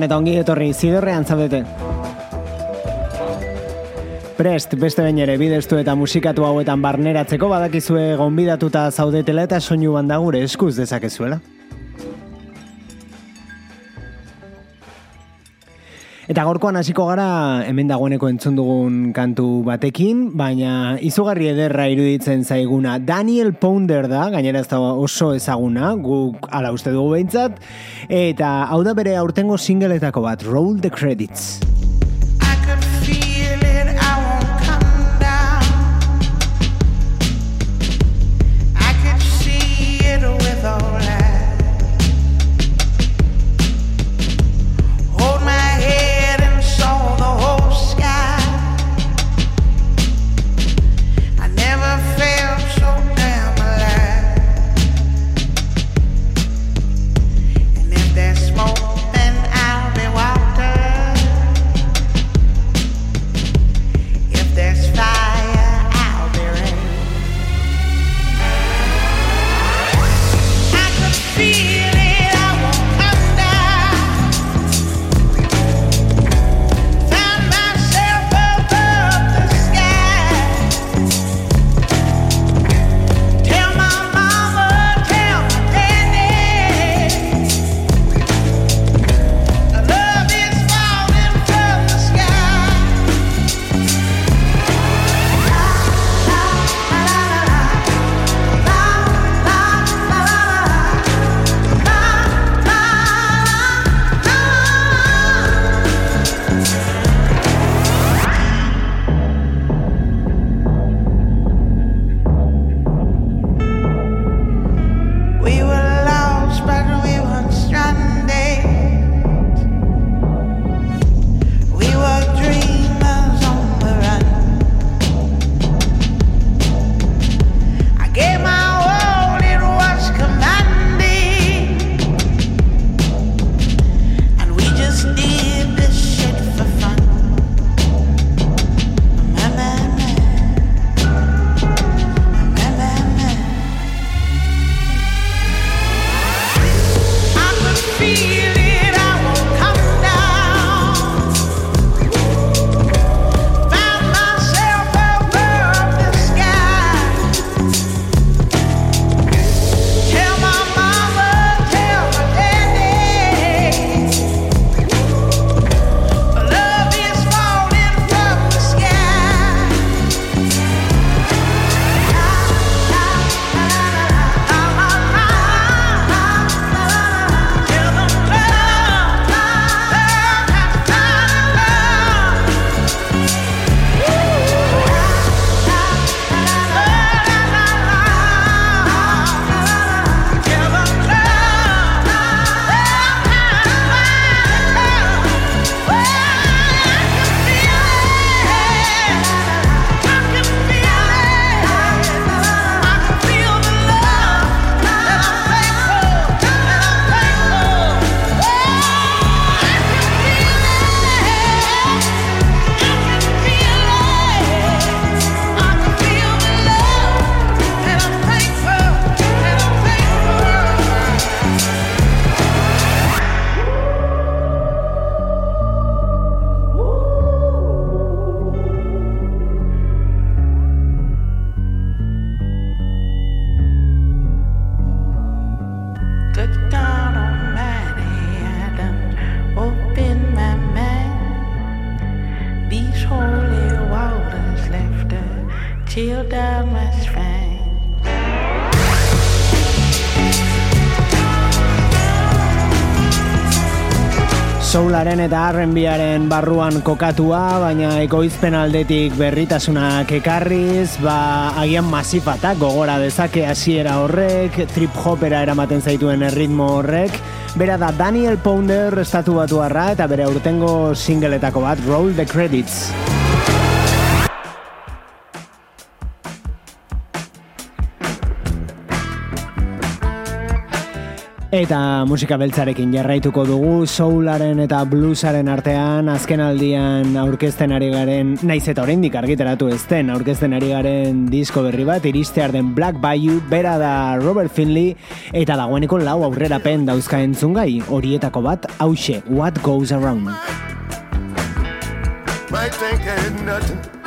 Gabon eta ongi etorri zidorrean zaudete. Prest, beste bain ere, bideztu eta musikatu hauetan barneratzeko badakizue gonbidatuta zaudetela eta soinu banda gure eskuz dezakezuela. Eta gorkoan hasiko gara hemen dagoeneko entzun dugun kantu batekin, baina izugarri ederra iruditzen zaiguna Daniel Pounder da, gainera ez da oso ezaguna, guk ala uste dugu behintzat, eta hau da bere aurtengo singletako bat, Roll the Credits. Soularen eta R&Baren barruan kokatua, baina egoizpen aldetik berritasunak ekarriz, ba, agian masifatak gogora dezake hasiera horrek, trip hopera eramaten zaituen erritmo horrek, bera da Daniel Pounder estatu batu eta bere urtengo singletako bat, Roll the Credits. Eta musika beltzarekin jarraituko dugu soularen eta bluesaren artean. Azken aldian aurkezten ari garen naiz eta oraindik argitaratu ezten aurkezten ari garen disko berri bat iristear den Black Bayou bera da Robert Finley eta dagoeneko lau aurrera pen dauzka entzungai horietako bat hause What Goes Around. But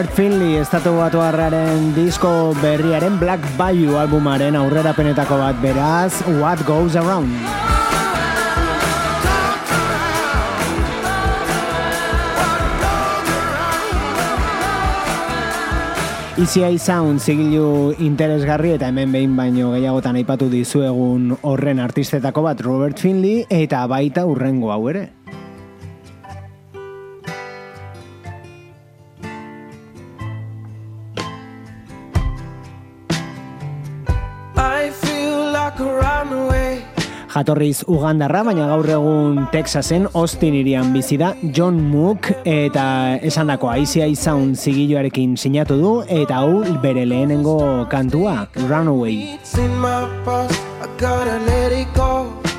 Robert Finley estatu batu harraren disko berriaren Black Bayou albumaren aurrera penetako bat beraz What Goes Around ECI Sound zigilu interesgarri eta hemen behin baino gehiagotan aipatu dizuegun horren artistetako bat Robert Finley eta baita urrengo hau ere. Jatorriz Ugandarra, baina gaur egun Texasen Austin irian bizi da John Mook eta esandako ICI Sound zigiloarekin sinatu du eta hau bere lehenengo kantua Runaway. There's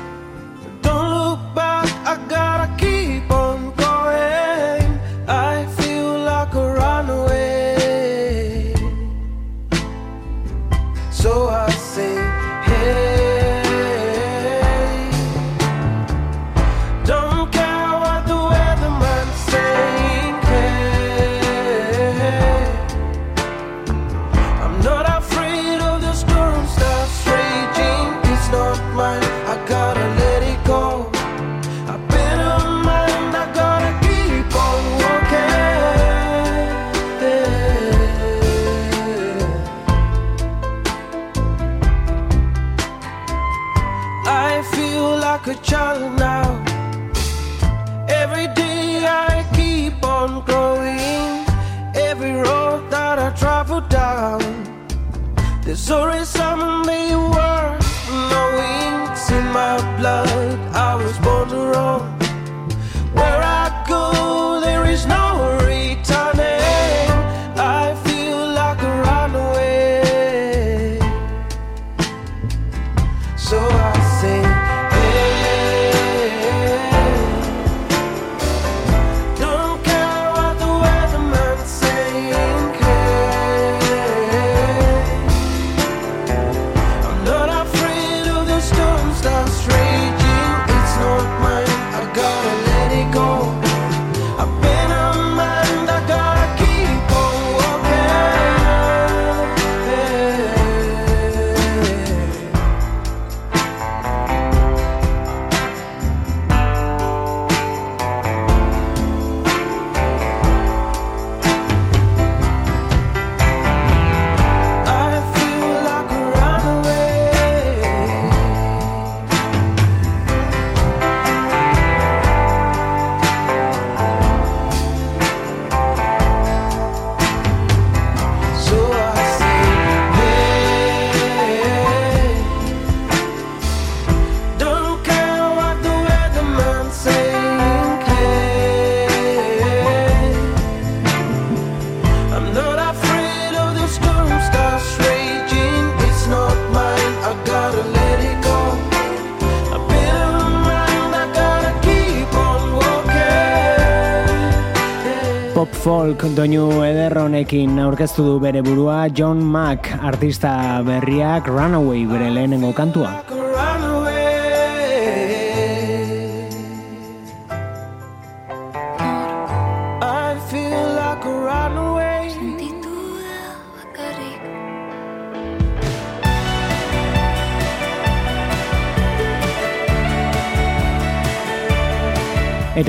folk doinu eder honekin aurkeztu du bere burua John Mack artista berriak Runaway bere lehenengo kantua.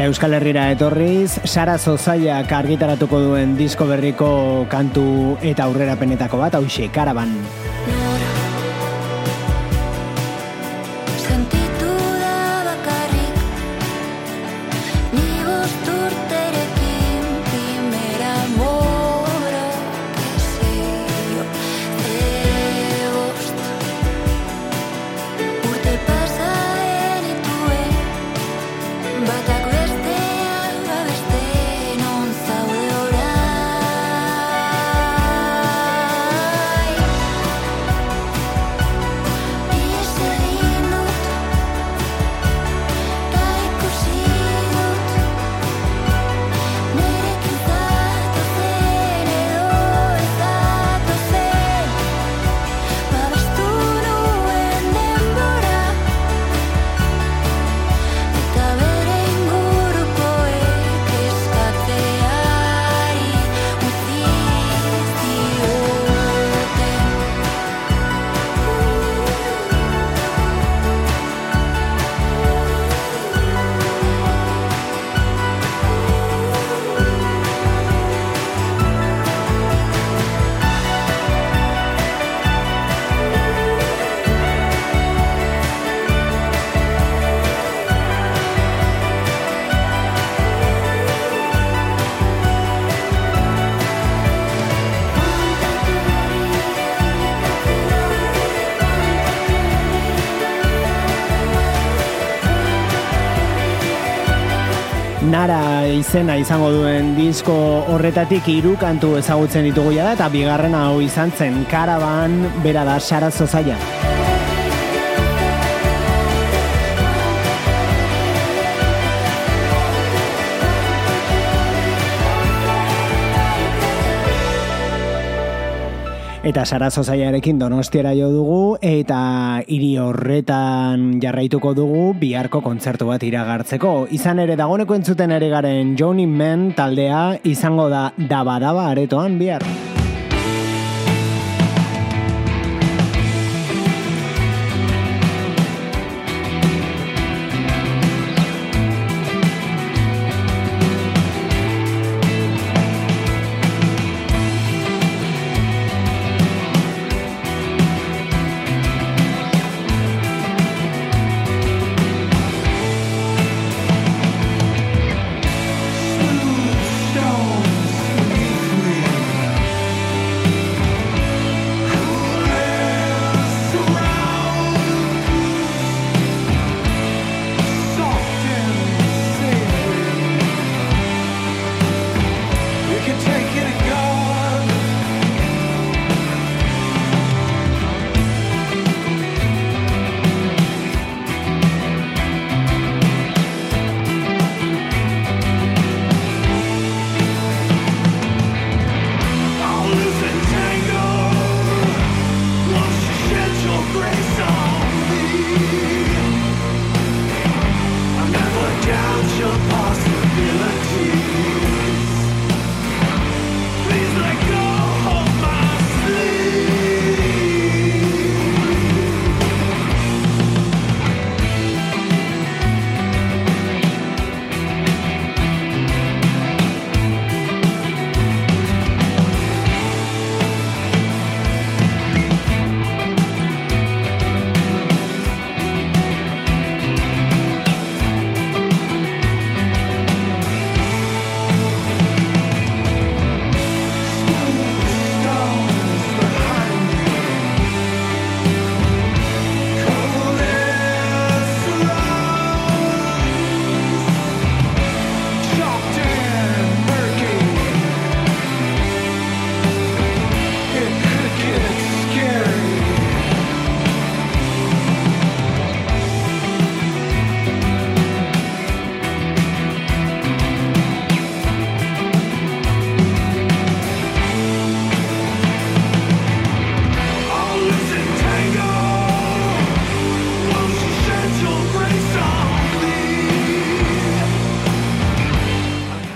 Eta Euskal Herrira etorriz, Sara Zozaiak argitaratuko duen disko berriko kantu eta aurrerapenetako bat, hauxe, karaban. Izena izango duen disko horretatik hiru kantu ezagutzen ditugu jada eta bigarrena hau izan zen karaban bera da Sara Zozaia. Eta Sara Zozaiarekin donostiara jo dugu eta hiri horretan jarraituko dugu biharko kontzertu bat iragartzeko. Izan ere dagoneko entzuten ere garen Johnny Men taldea izango da daba-daba aretoan bihar.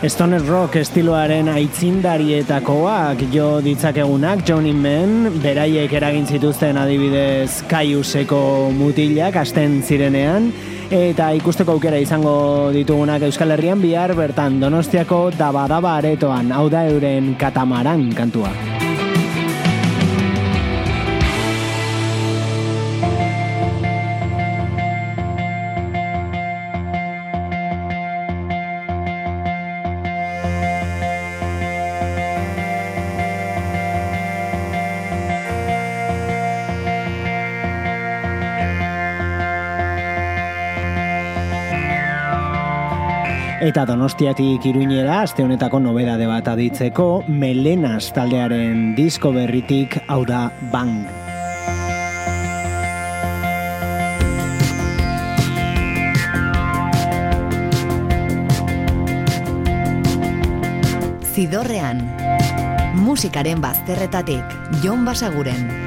Stoner Rock estiloaren aitzindarietakoak jo ditzakegunak John Men, beraiek eragin zituzten adibidez Kaiuseko mutilak asten zirenean eta ikusteko aukera izango ditugunak Euskal Herrian bihar bertan Donostiako Dabadaba aretoan, hau da euren katamaran kantua. Eta donostiatik iruinera, aste honetako nobedade bat aditzeko, Melenas taldearen disko berritik, hau da, bang. Zidorrean, musikaren bazterretatik, Jon Basaguren.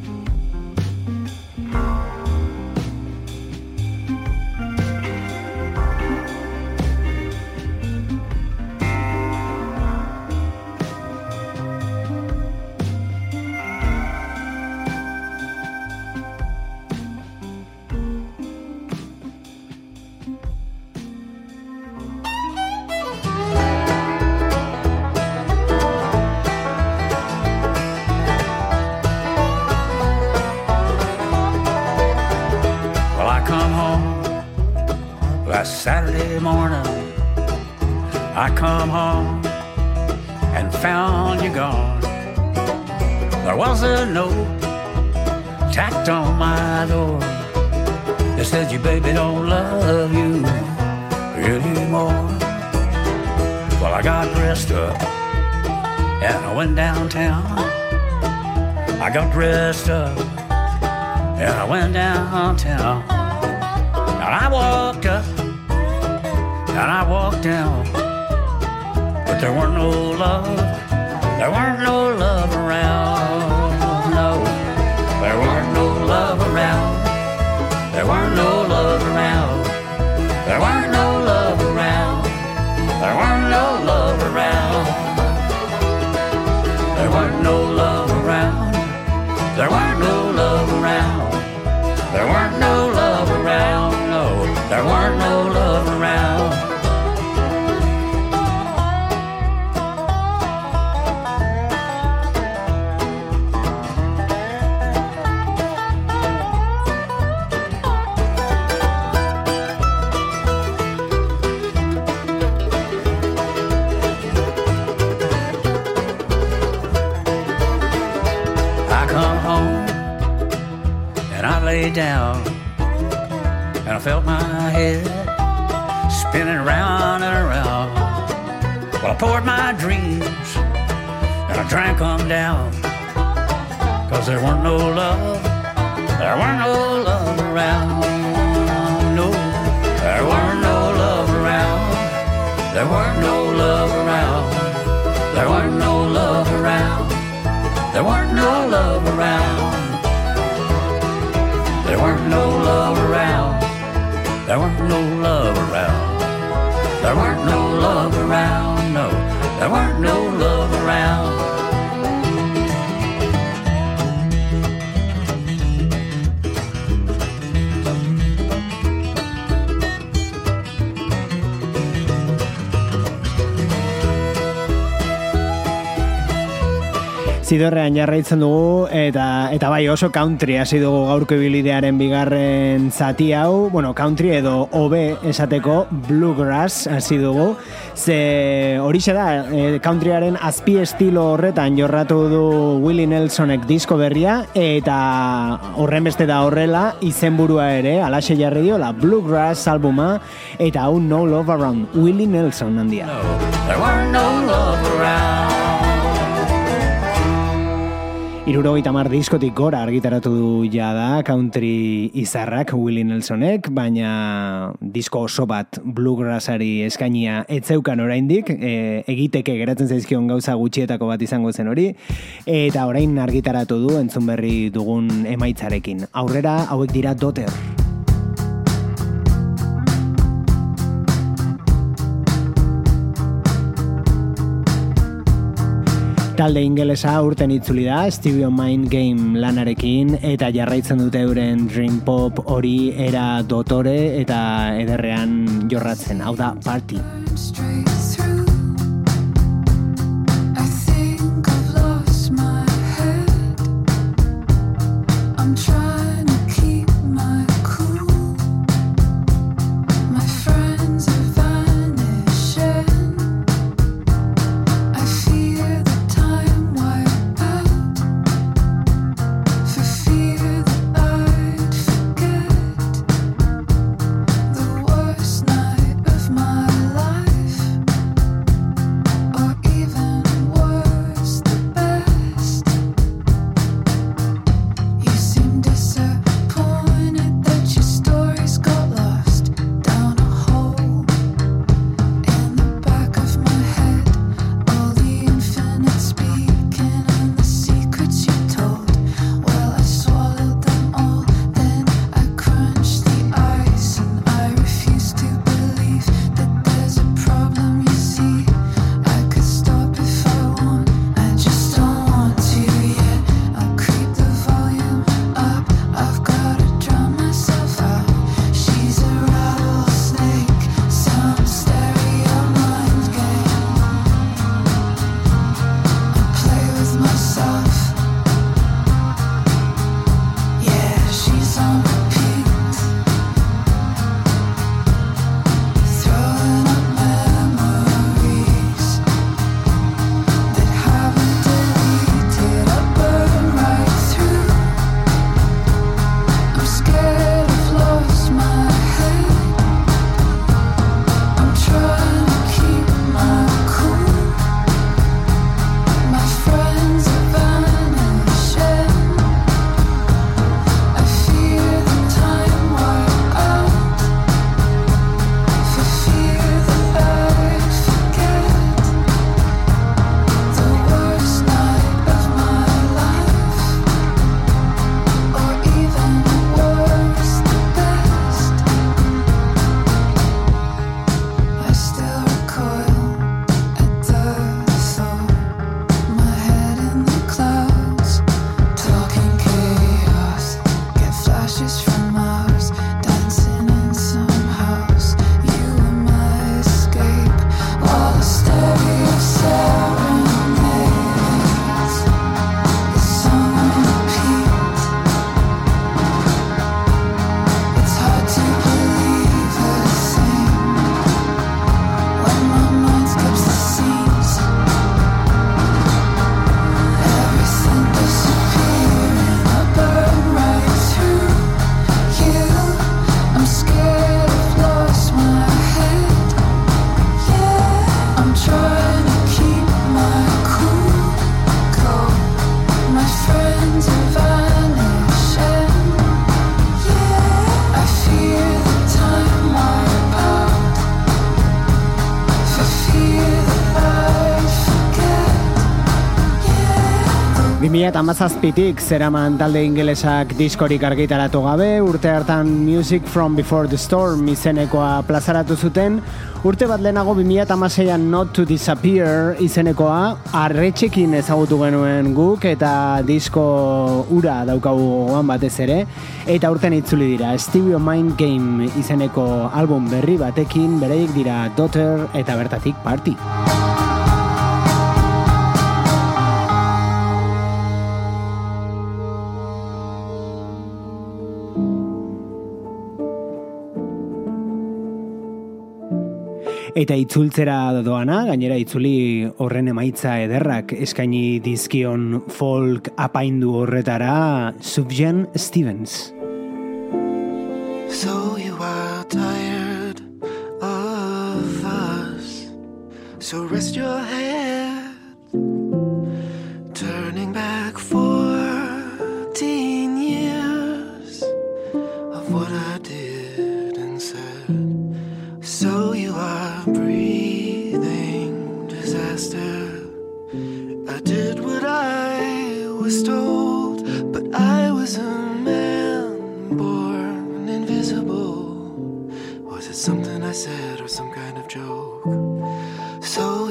Zidorrean jarraitzen dugu eta eta bai oso country hasi dugu gaurko ibilidearen bigarren zati hau, bueno, country edo OB esateko bluegrass hasi dugu. Ze horixe da, e, countryaren azpi estilo horretan jorratu du Willie Nelsonek disko berria eta horren beste da horrela izenburua ere, alaxe jarri dio, la bluegrass albuma eta hau No Love Around, Willie Nelson handia. No, there weren't no love around. Irurogeita mar diskotik gora argitaratu du jada country izarrak Willie Nelsonek, baina disko oso bat bluegrassari eskainia etzeukan oraindik, e, egiteke geratzen zaizkion gauza gutxietako bat izango zen hori, eta orain argitaratu du entzun berri dugun emaitzarekin. Aurrera hauek dira doter. Talde ingelesa urten itzuli da, Stevie on Mind Game lanarekin, eta jarraitzen dute euren Dream Pop hori era dotore eta ederrean jorratzen, hau da party. 2008tik zeraman talde ingelesak diskorik argitaratu gabe, urte hartan Music from Before the Storm izenekoa plazaratu zuten, urte bat lehenago 2008an Not to Disappear izenekoa. Arretxekin ezagutu genuen guk eta disko ura daukagu gogoan batez ere, eta urten itzuli dira Stevie Mind Game izeneko album berri batekin, bereik dira Daughter eta bertatik Party. Eta itzultzera doana, gainera itzuli horren emaitza ederrak eskaini dizkion folk apaindu horretara Subjan Stevens. So you are tired of us. So rest your head. Said or some kind of joke? So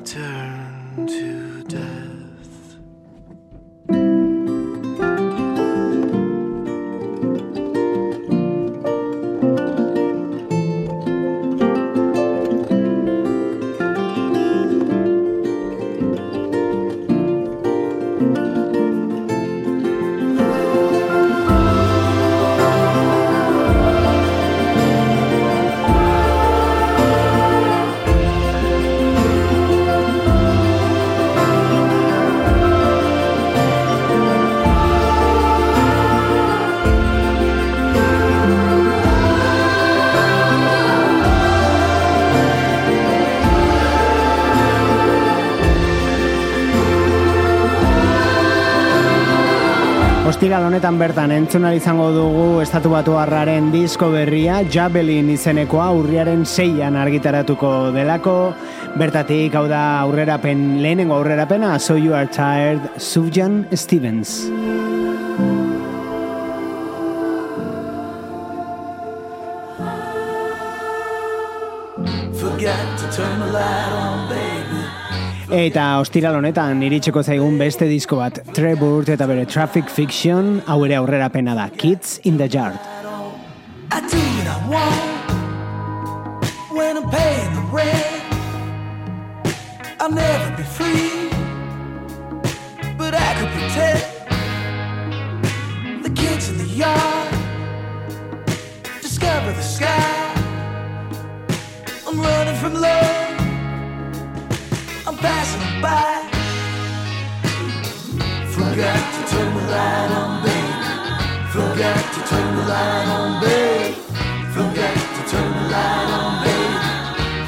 return to death? Ostiral honetan bertan entzun izango dugu estatu batu harraren disko berria Javelin izenekoa urriaren seian argitaratuko delako. Bertatik hau da aurrerapen lehenengo aurrerapena So You Are Tired Subjan Stevens Eta ostiral honetan iritsiko zaigun beste disko bat Treburt eta bere Traffic Fiction hau ere aurrera pena da Kids in the Yard. I do what I want when I'm paying the rent. I'll never be free, but I could pretend the kids in the yard discover the sky. I'm running from love. Passing by. Forgot to turn the light on, baby. Forgot to turn the light on, babe. Forgot to turn the light on, babe.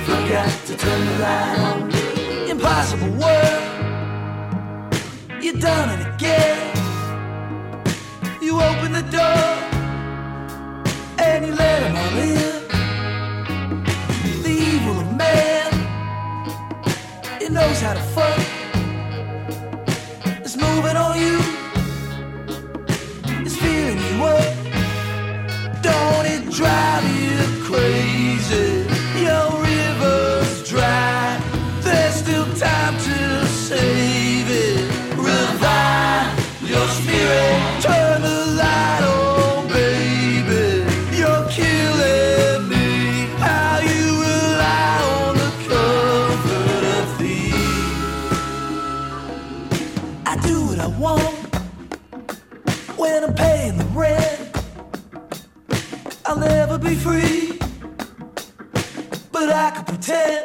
Forgot to turn the light on. Impossible world. You done it again. You open the door and you let 'em all in. How to fuck. I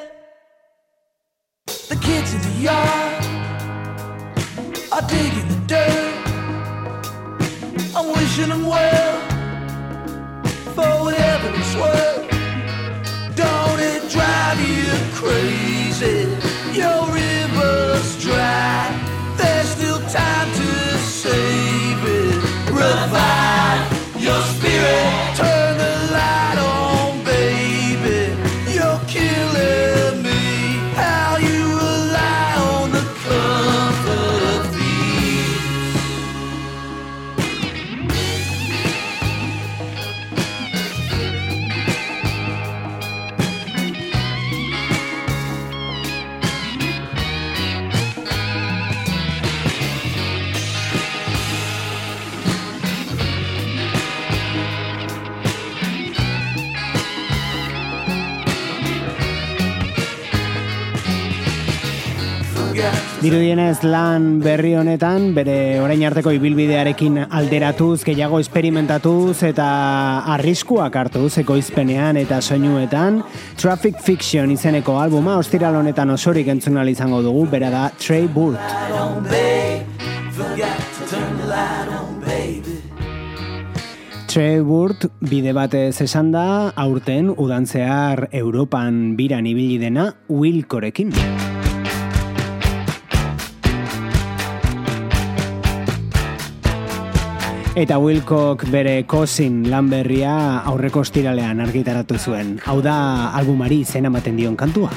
Dirudienez lan berri honetan, bere orain arteko ibilbidearekin alderatuz, gehiago esperimentatuz eta arriskuak hartuz ekoizpenean eta soinuetan, Traffic Fiction izeneko albuma ostiral honetan osorik entzun ahal izango dugu, bera da Trey Burt. light on, babe. Forgot to turn the light on, baby. Trey Burt bide batez esan da, aurten udantzear Europan biran ibili dena Wilkorekin. Eta Wilcock bere kosin lan berria aurreko ostiralean argitaratu zuen. Hau da albumari zen ematen dion kantua.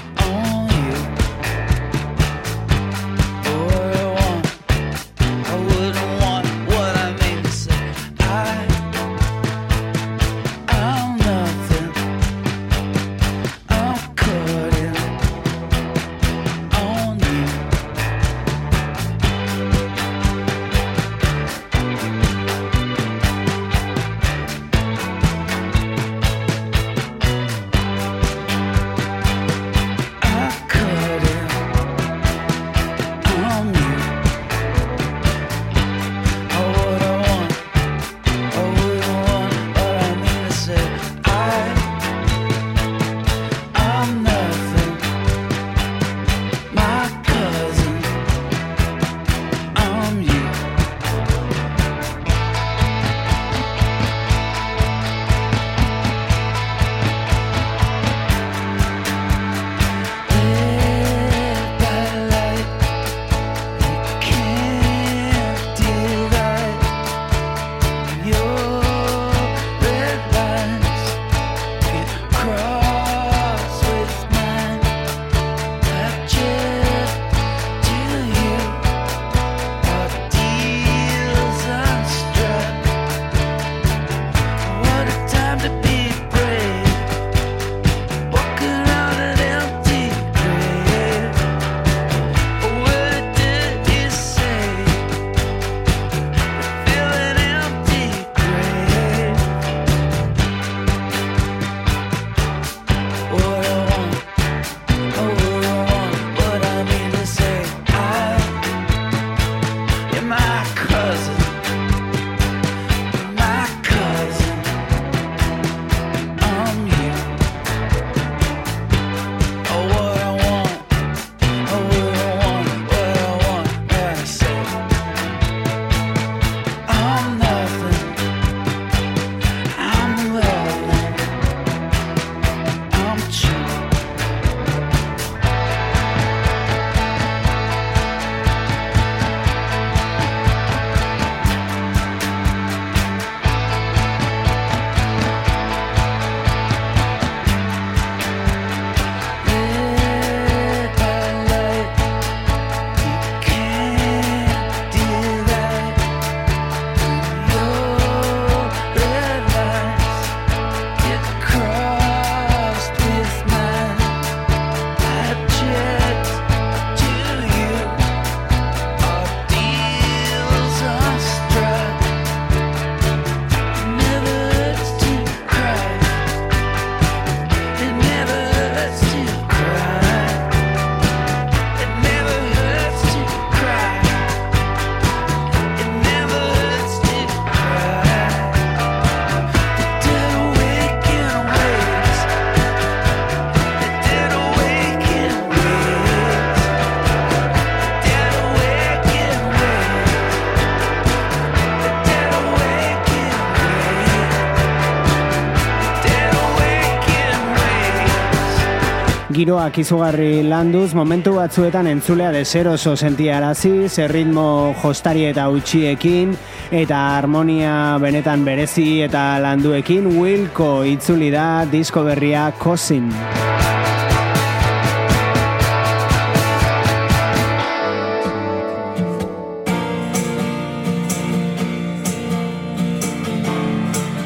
Giroak izugarri landuz, momentu batzuetan entzulea deseroso sentiarazi, zer ritmo jostari eta utxiekin, eta harmonia benetan berezi eta landuekin, Wilco itzuli da disko berria Cousin.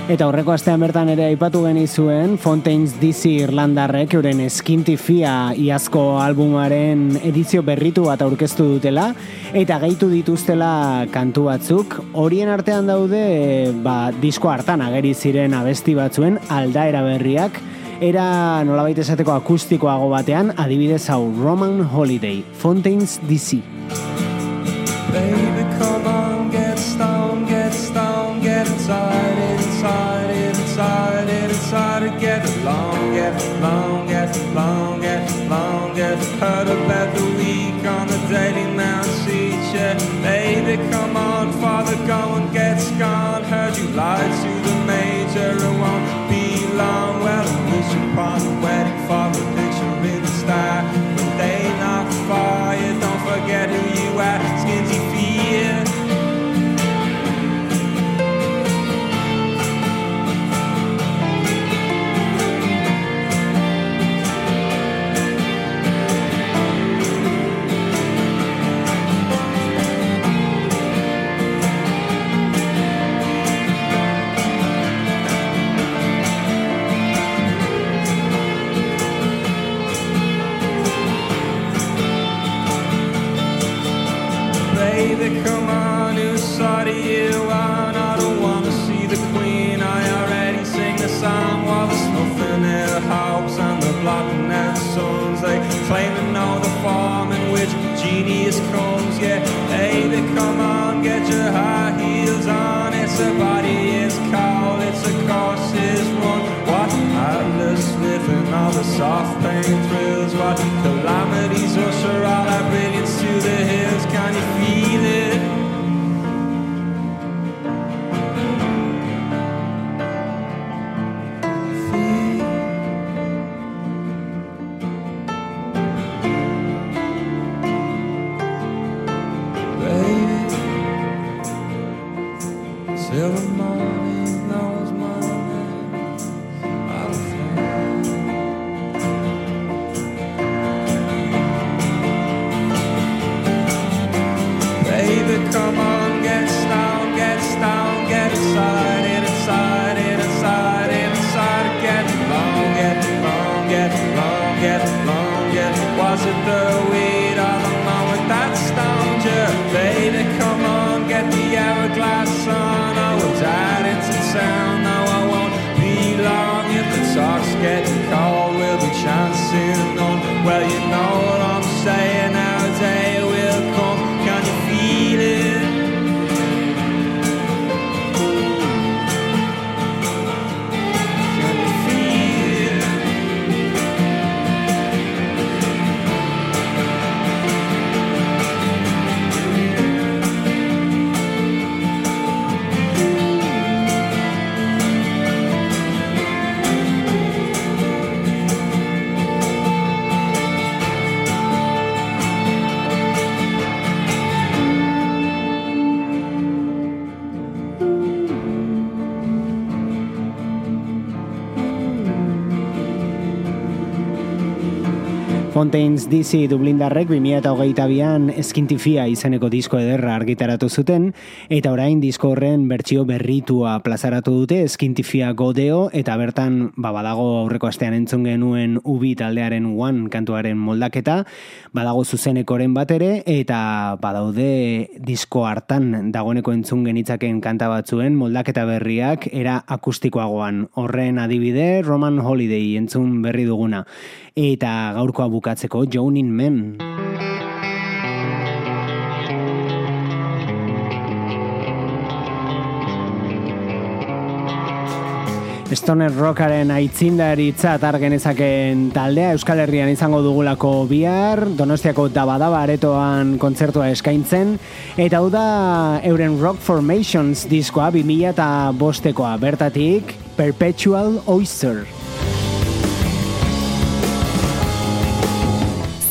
Eta horreko astean bertan ere aipatu genizuen Fontaines DC Irlandarrek euren eskintifia iazko albumaren edizio berritu bat aurkeztu dutela eta gehitu dituztela kantu batzuk. Horien artean daude ba, disko hartan ageri ziren abesti batzuen aldaera berriak. Era nolabait esateko akustikoago batean adibidez hau Roman Holiday Fontaines DC Baby, come on, get stoned, get stoned, get inside, inside, get along, get along, get along, get along, get heard about the week on the Daily sheet, yeah. Baby, come on, father, go and get gone. Heard you lied to on. Well, you know what I'm saying, Fontaines DC Dublindarrek 2008an eskintifia izeneko disko ederra argitaratu zuten, eta orain disko horren bertsio berritua plazaratu dute eskintifia godeo, eta bertan ba, badago aurreko astean entzun genuen ubi taldearen one kantuaren moldaketa, badago zuzenekoren bat ere, eta badaude disko hartan dagoeneko entzun genitzaken kanta batzuen moldaketa berriak era akustikoagoan. Horren adibide Roman Holiday entzun berri duguna. Eta gaurkoa bukatzeko Jonin Men. Stoner Rockaren aitzindaritza tar genezaken taldea Euskal Herrian izango dugulako bihar, Donostiako Dabadaba aretoan kontzertua eskaintzen, eta hau da euren Rock Formations diskoa 2000 eta bostekoa, bertatik Perpetual Oyster.